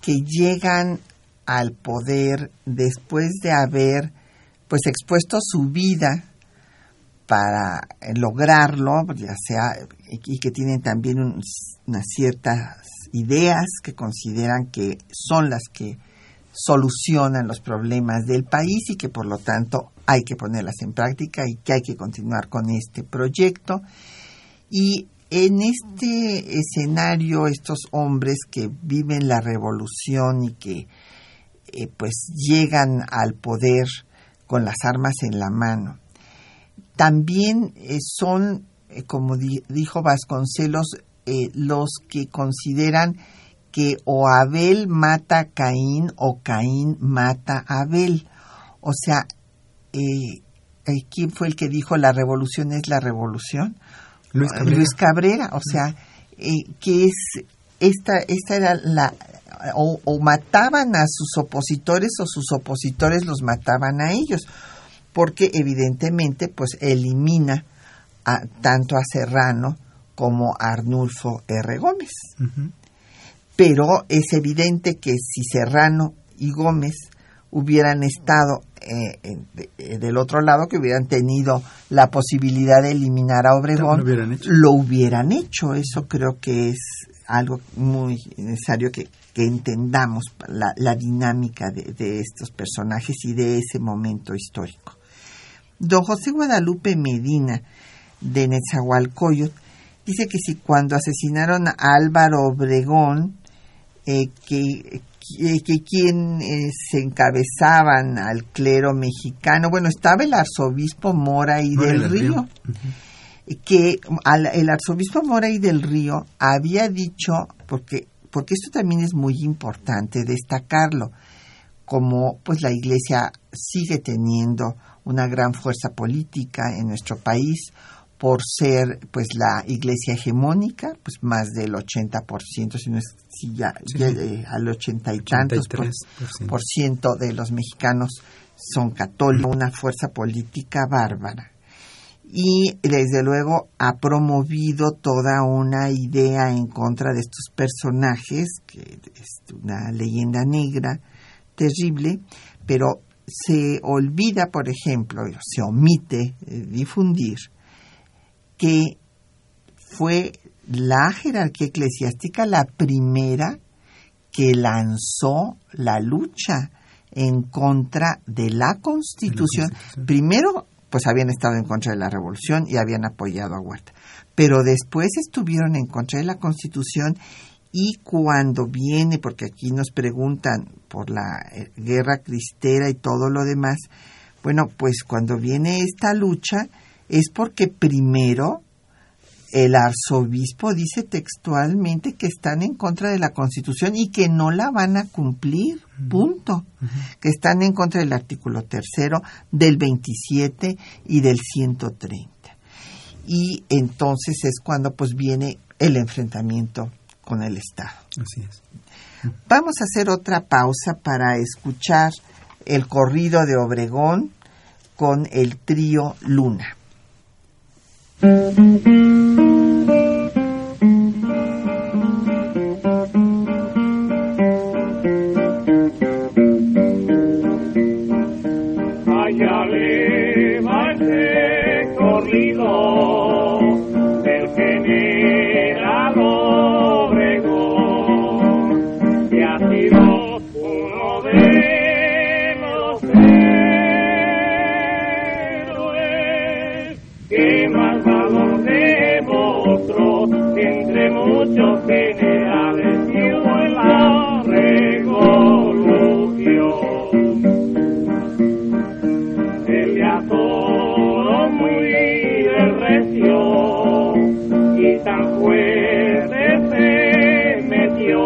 [SPEAKER 1] Que llegan al poder después de haber pues expuesto su vida para lograrlo, ya sea, y que tienen también unas ciertas ideas que consideran que son las que solucionan los problemas del país y que por lo tanto hay que ponerlas en práctica y que hay que continuar con este proyecto. Y en este escenario, estos hombres que viven la revolución y que eh, pues llegan al poder con las armas en la mano, también eh, son, eh, como dijo Vasconcelos, los que consideran que o Abel mata a Caín o Caín mata a Abel. O sea, eh, eh, ¿quién fue el que dijo la revolución es la revolución?
[SPEAKER 2] Luis Cabrera.
[SPEAKER 1] Luis Cabrera. O sea, eh, que es esta, esta era la o, o, mataban a sus opositores o sus opositores los mataban a ellos, porque evidentemente pues elimina a, tanto a Serrano como a Arnulfo R. Gómez pero es evidente que si Serrano y Gómez hubieran estado eh, eh, del otro lado, que hubieran tenido la posibilidad de eliminar a Obregón, lo hubieran hecho. Eso creo que es algo muy necesario que, entendamos la, dinámica de, de, estos personajes y de ese momento histórico. Don José Guadalupe Medina de Nezahualcóyotl dice que si cuando asesinaron a Álvaro Obregón, eh, que, que, quien eh, se encabezaban al clero mexicano, bueno, estaba el arzobispo Mora y del, Río, que el arzobispo Mora y del Río había dicho, porque, porque esto también es muy importante destacarlo, como pues la iglesia sigue teniendo una gran fuerza política en nuestro país, por ser pues la iglesia hegemónica, pues más del 80%, si no es si ya, al ochenta y tantos por, ciento de los mexicanos son católicos, una fuerza política bárbara. Y desde luego ha promovido toda una idea en contra de estos personajes, que es una leyenda negra terrible, pero se olvida, por ejemplo, se omite eh, difundir que fue la jerarquía eclesiástica la primera que lanzó la lucha en contra de la constitución. Primero, pues habían estado en contra de la revolución y habían apoyado a Huerta, pero después estuvieron en contra de la constitución y cuando viene, porque aquí nos preguntan por la eh, guerra cristera y todo lo demás, bueno, pues cuando viene esta lucha, es porque primero el arzobispo dice textualmente que están en contra de la Constitución y que no la van a cumplir, punto. Que están en contra del artículo tercero, del 27 y del 130. Y entonces es cuando pues viene el enfrentamiento con el Estado.
[SPEAKER 2] Así es.
[SPEAKER 1] Vamos a hacer otra pausa para escuchar el corrido de Obregón con el trío Luna.
[SPEAKER 6] Allá fuerte se metió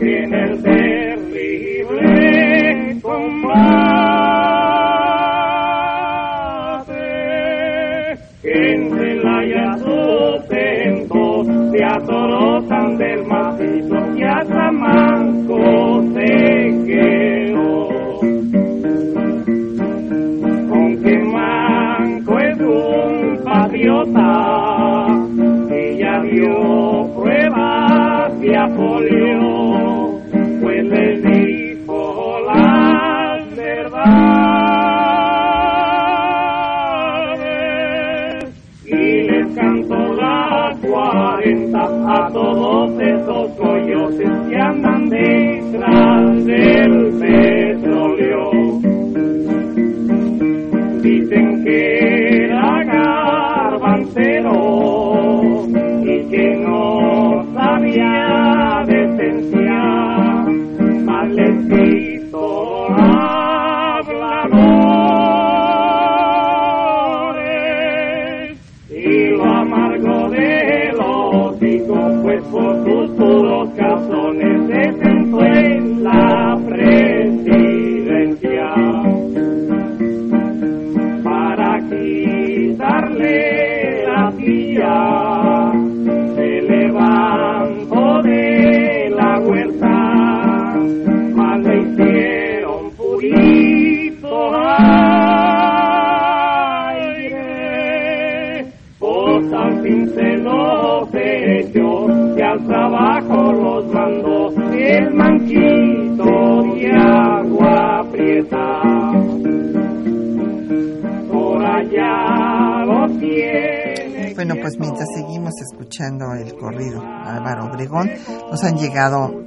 [SPEAKER 6] en el terrible combate que en Celaya sustentó se atoró tan del macizo apolio, pues les dijo las verdades. Y les cantó las cuarenta a todos esos coyotes que andan detrás del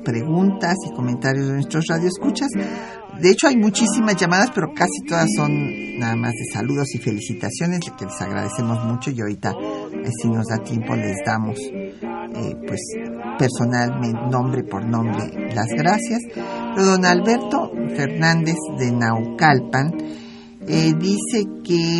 [SPEAKER 1] preguntas y comentarios de nuestros radioescuchas. De hecho, hay muchísimas llamadas, pero casi todas son nada más de saludos y felicitaciones, que les agradecemos mucho y ahorita, eh, si nos da tiempo, les damos, eh, pues, personalmente, nombre por nombre, las gracias. Pero don Alberto Fernández de Naucalpan eh, dice que,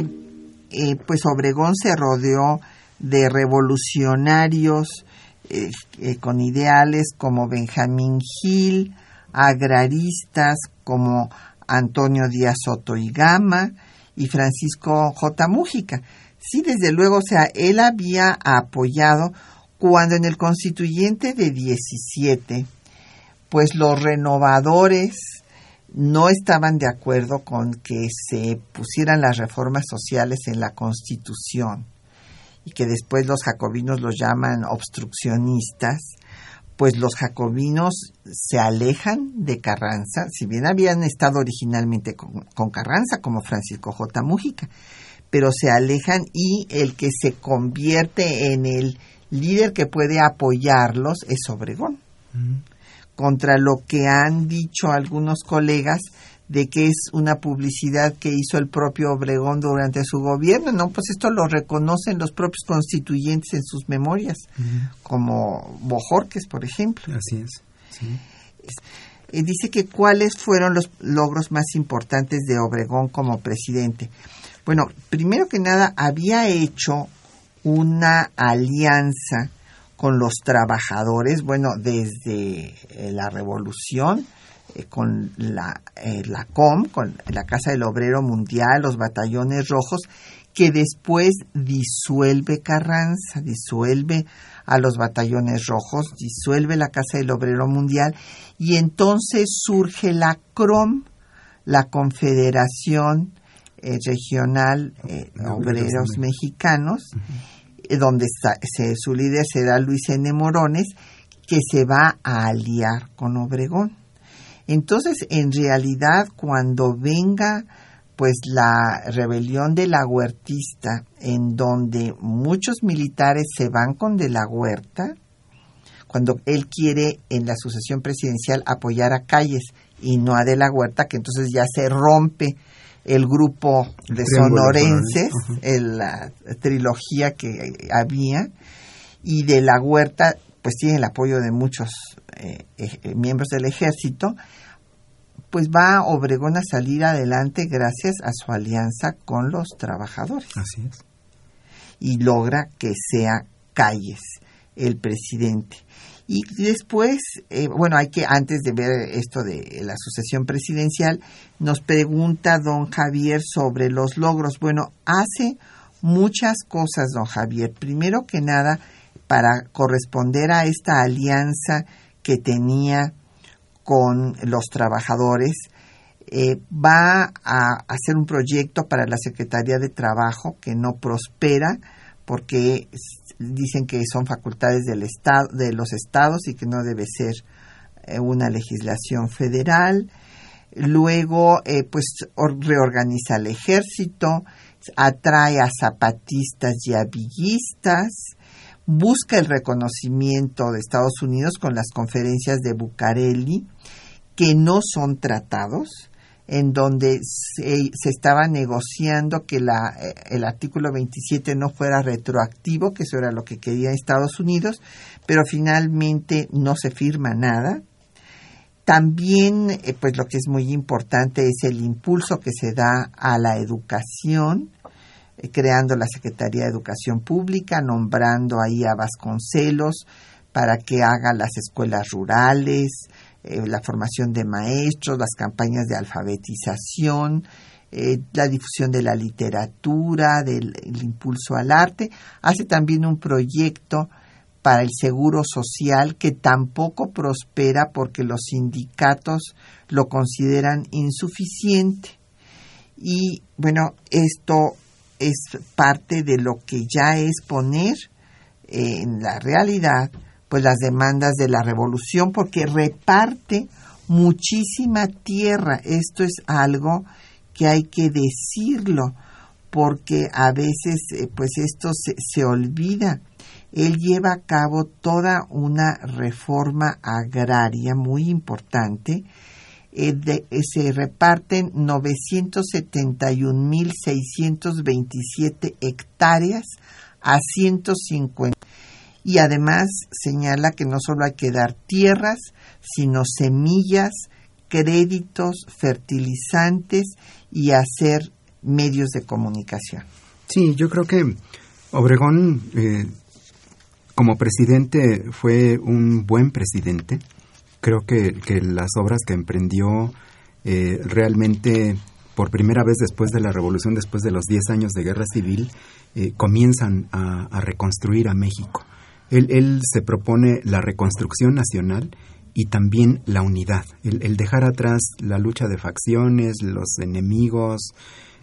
[SPEAKER 1] eh, pues, Obregón se rodeó de revolucionarios eh, eh, con ideales como Benjamín Gil, agraristas como Antonio Díaz Soto y Gama y Francisco J. Mújica. Sí, desde luego, o sea, él había apoyado cuando en el constituyente de 17, pues los renovadores no estaban de acuerdo con que se pusieran las reformas sociales en la Constitución y que después los jacobinos los llaman obstruccionistas, pues los jacobinos se alejan de Carranza, si bien habían estado originalmente con, con Carranza, como Francisco J. Mújica, pero se alejan y el que se convierte en el líder que puede apoyarlos es Obregón. Contra lo que han dicho algunos colegas de que es una publicidad que hizo el propio Obregón durante su gobierno, no, pues esto lo reconocen los propios constituyentes en sus memorias, como Bojorques, por ejemplo.
[SPEAKER 2] Así es. Sí.
[SPEAKER 1] Eh, dice que cuáles fueron los logros más importantes de Obregón como presidente. Bueno, primero que nada, había hecho una alianza con los trabajadores, bueno, desde eh, la revolución, eh, con la, eh, la COM, con la Casa del Obrero Mundial, los batallones rojos, que después disuelve Carranza, disuelve a los batallones rojos, disuelve la Casa del Obrero Mundial y entonces surge la CROM, la Confederación eh, Regional eh, Obreros Mexicanos, eh, donde se, su líder será Luis N. Morones, que se va a aliar con Obregón. Entonces, en realidad, cuando venga pues la rebelión de la huertista, en donde muchos militares se van con de la huerta, cuando él quiere en la sucesión presidencial apoyar a Calles y no a de la huerta, que entonces ya se rompe el grupo de sonorenses, la trilogía que había, y de la huerta pues tiene el apoyo de muchos eh, eh, miembros del ejército, pues va Obregón a salir adelante gracias a su alianza con los trabajadores.
[SPEAKER 2] Así es.
[SPEAKER 1] Y logra que sea Calles el presidente. Y después, eh, bueno, hay que, antes de ver esto de la sucesión presidencial, nos pregunta don Javier sobre los logros. Bueno, hace muchas cosas, don Javier. Primero que nada, para corresponder a esta alianza que tenía con los trabajadores, eh, va a hacer un proyecto para la Secretaría de Trabajo que no prospera porque dicen que son facultades del estado, de los estados y que no debe ser eh, una legislación federal. Luego, eh, pues reorganiza el ejército, atrae a zapatistas y a villistas, busca el reconocimiento de Estados Unidos con las conferencias de Bucareli, que no son tratados, en donde se, estaba negociando que eh, el artículo 27 no fuera retroactivo, que eso era lo que quería Estados Unidos, pero finalmente no se firma nada. También, eh, pues lo que es muy importante es el impulso que se da a la educación, eh, creando la Secretaría de Educación Pública, nombrando ahí a Vasconcelos para que haga las escuelas rurales, eh, la formación de maestros, las campañas de alfabetización, eh, la difusión de la literatura, del impulso al arte. Hace también un proyecto para el seguro social que tampoco prospera porque los sindicatos lo consideran insuficiente. Y bueno, esto es parte de lo que ya es poner en la realidad pues las demandas de la revolución porque reparte muchísima tierra. Esto es algo que hay que decirlo porque a veces eh, pues esto se, se olvida. Él lleva a cabo toda una reforma agraria muy importante eh, de, eh, se reparten 971.627 hectáreas a 150. Y además señala que no solo hay que dar tierras, sino semillas, créditos, fertilizantes y hacer medios de comunicación.
[SPEAKER 2] Sí, yo creo que Obregón eh, como presidente fue un buen presidente creo que, las obras que emprendió eh, realmente por primera vez después de la revolución, después de los 10 años de guerra civil, eh, comienzan a, reconstruir a México. Él, se propone la reconstrucción nacional y también la unidad, el, dejar atrás la lucha de facciones, los enemigos,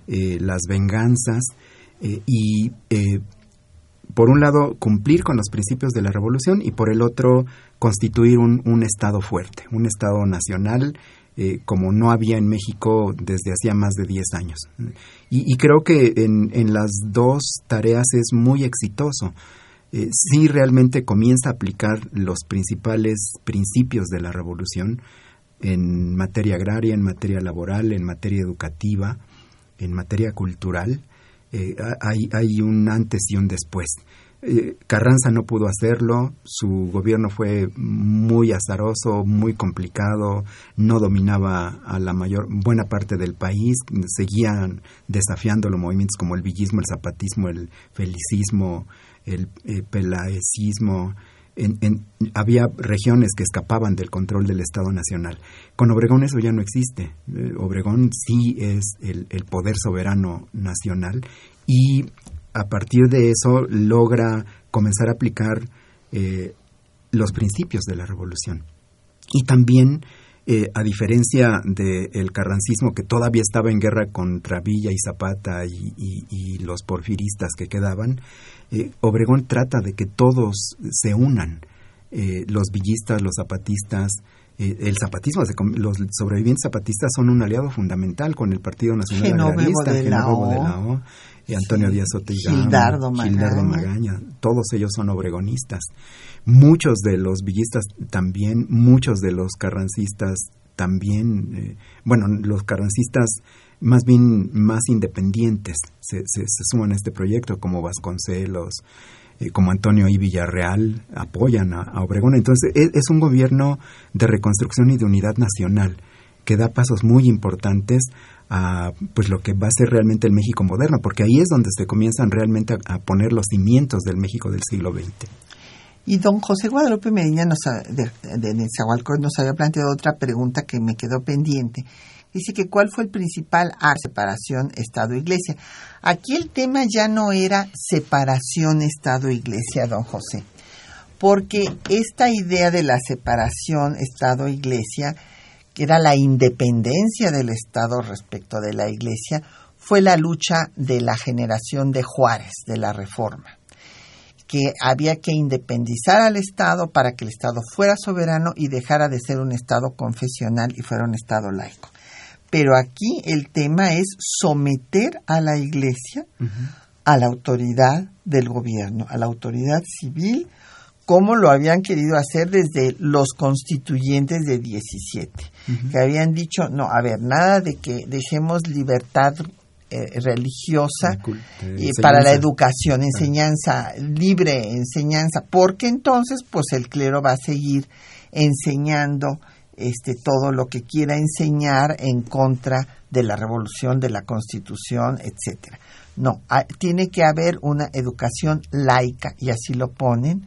[SPEAKER 2] eh, las venganzas y por un lado, cumplir con los principios de la revolución y por el otro, constituir un, Estado fuerte, un Estado nacional, eh, como no había en México desde hacía más de 10 años. Y, creo que en, las dos tareas es muy exitoso. Eh, sí realmente comienza a aplicar los principales principios de la revolución en materia agraria, en materia laboral, en materia educativa, en materia cultural eh, hay, hay un antes y un después. Eh, Carranza no pudo hacerlo, su gobierno fue muy azaroso, muy complicado, no dominaba a la mayor buena parte del país, seguían desafiando los movimientos como el villismo, el zapatismo, el felicismo, el eh, pelaecismo, había regiones que escapaban del control del Estado Nacional. Con Obregón eso ya no existe. Eh, Obregón sí es el, poder soberano nacional y a partir de eso logra comenzar a aplicar eh, los principios de la revolución. Y también, eh, a diferencia del carrancismo que todavía estaba en guerra contra Villa y Zapata y los porfiristas que quedaban, eh, Obregón trata de que todos se unan, eh, los villistas, los zapatistas, eh, el zapatismo, los sobrevivientes zapatistas son un aliado fundamental con el Partido Nacional Agrarista,
[SPEAKER 1] de la
[SPEAKER 2] O, Antonio Díaz Otegama,
[SPEAKER 1] Gildardo
[SPEAKER 2] Magaña. todos ellos son obregonistas. Muchos de los villistas también, muchos de los carrancistas también, bueno, los carrancistas más bien más independientes se, se, suman a este proyecto, como Vasconcelos, eh, como Antonio y Villarreal, apoyan a, Obregón. Entonces, es, es, un gobierno de reconstrucción y de unidad nacional que da pasos muy importantes a pues lo que va a ser realmente el México moderno, porque ahí es donde se comienzan realmente a, poner los cimientos del México del siglo XX.
[SPEAKER 1] Y don José Guadalupe Medina nos, de, de, nos había planteado otra pregunta que me quedó pendiente dice que cuál fue el principal a separación Estado-Iglesia. Aquí el tema ya no era separación Estado-Iglesia, don José, porque esta idea de la separación Estado-Iglesia, que era la independencia del Estado respecto de la Iglesia, fue la lucha de la generación de Juárez, de la Reforma que había que independizar al Estado para que el Estado fuera soberano y dejara de ser un Estado confesional y fuera un Estado laico. Pero aquí el tema es someter a la iglesia a la autoridad del gobierno, a la autoridad civil, como lo habían querido hacer desde los constituyentes de 17, que habían dicho, no, a ver, nada de que dejemos libertad eh, religiosa eh, para la educación, enseñanza, libre enseñanza, porque entonces pues el clero va a seguir enseñando este, todo lo que quiera enseñar en contra de la revolución, de la constitución, etcétera. No, tiene que haber una educación laica, y así lo ponen,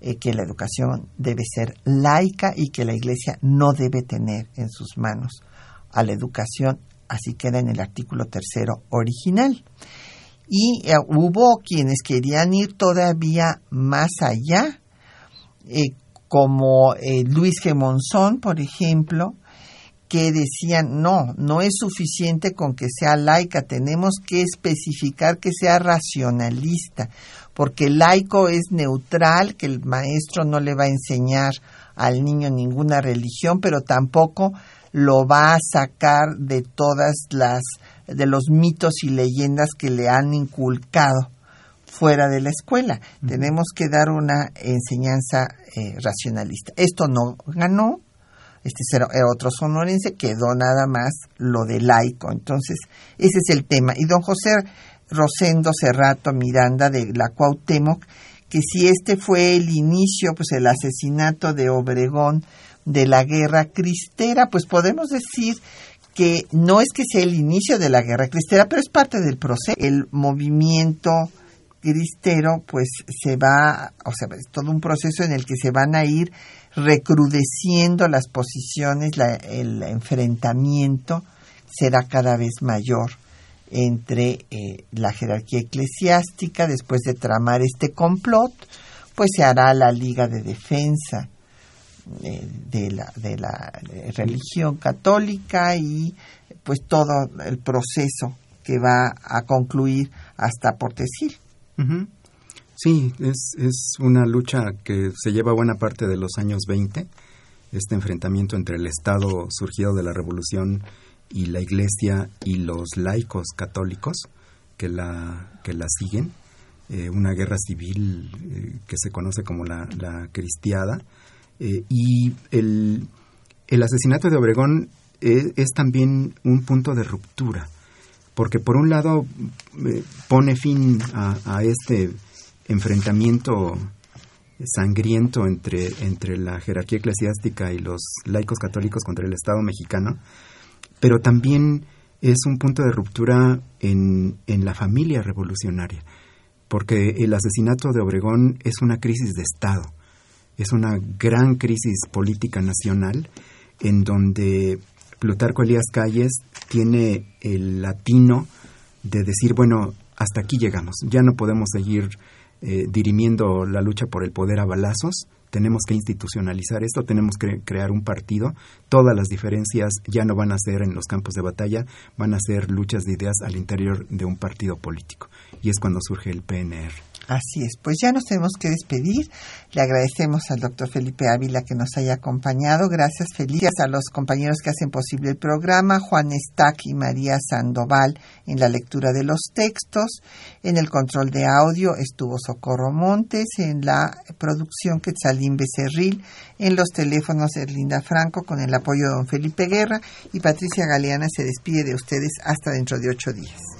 [SPEAKER 1] eh, que la educación debe ser laica y que la iglesia no debe tener en sus manos a la educación, así queda en el artículo tercero original. Y eh, hubo quienes querían ir todavía más allá, eh, como eh, Luis G. Monzón, por ejemplo, que decían, no, no es suficiente con que sea laica, tenemos que especificar que sea racionalista, porque laico es neutral, que el maestro no le va a enseñar al niño ninguna religión, pero tampoco lo va a sacar de todas las de los mitos y leyendas que le han inculcado fuera de la escuela. Tenemos que dar una enseñanza eh, racionalista. Esto no ganó, este era otro sonorense, quedó nada más lo de laico. Entonces, ese es el tema. Y don José Rosendo Cerrato Miranda de la Cuauhtémoc, que si este fue el inicio, pues el asesinato de Obregón de la guerra cristera, pues podemos decir que no es que sea el inicio de la guerra cristera, pero es parte del proceso. El movimiento cristero, pues se va, o sea, es todo un proceso en el que se van a ir recrudeciendo las posiciones, el enfrentamiento será cada vez mayor entre eh, la jerarquía eclesiástica, después de tramar este complot, pues se hará la Liga de Defensa eh, de, la, de la religión católica y pues todo el proceso que va a concluir hasta Portesil.
[SPEAKER 2] Sí, es, es una lucha que se lleva buena parte de los años 20, este enfrentamiento entre el Estado surgido de la Revolución y la Iglesia y los laicos católicos que la, que la siguen, eh, una guerra civil eh, que se conoce como la, la cristiada, eh, y el, el, asesinato de Obregón es también un punto de ruptura porque por un lado eh, pone fin a, este enfrentamiento sangriento entre, entre la jerarquía eclesiástica y los laicos católicos contra el Estado mexicano, pero también es un punto de ruptura en, en la familia revolucionaria, porque el asesinato de Obregón es una crisis de Estado. Es una gran crisis política nacional en donde Plutarco Elías Calles tiene el latino de decir, bueno, hasta aquí llegamos, ya no podemos seguir eh, dirimiendo la lucha por el poder a balazos, tenemos que institucionalizar esto, tenemos que crear un partido, todas las diferencias ya no van a ser en los campos de batalla, van a ser luchas de ideas al interior de un partido político. Y es cuando surge el PNR.
[SPEAKER 1] Así es, pues ya nos tenemos que despedir. Le agradecemos al doctor Felipe Ávila que nos haya acompañado. Gracias, Feliz, a los compañeros que hacen posible el programa, Juan Estac y María Sandoval en la lectura de los textos. En el control de audio estuvo Socorro Montes, en la producción Quetzalín Becerril, en los teléfonos Erlinda Franco con el apoyo de don Felipe Guerra y Patricia Galeana se despide de ustedes hasta dentro de ocho días.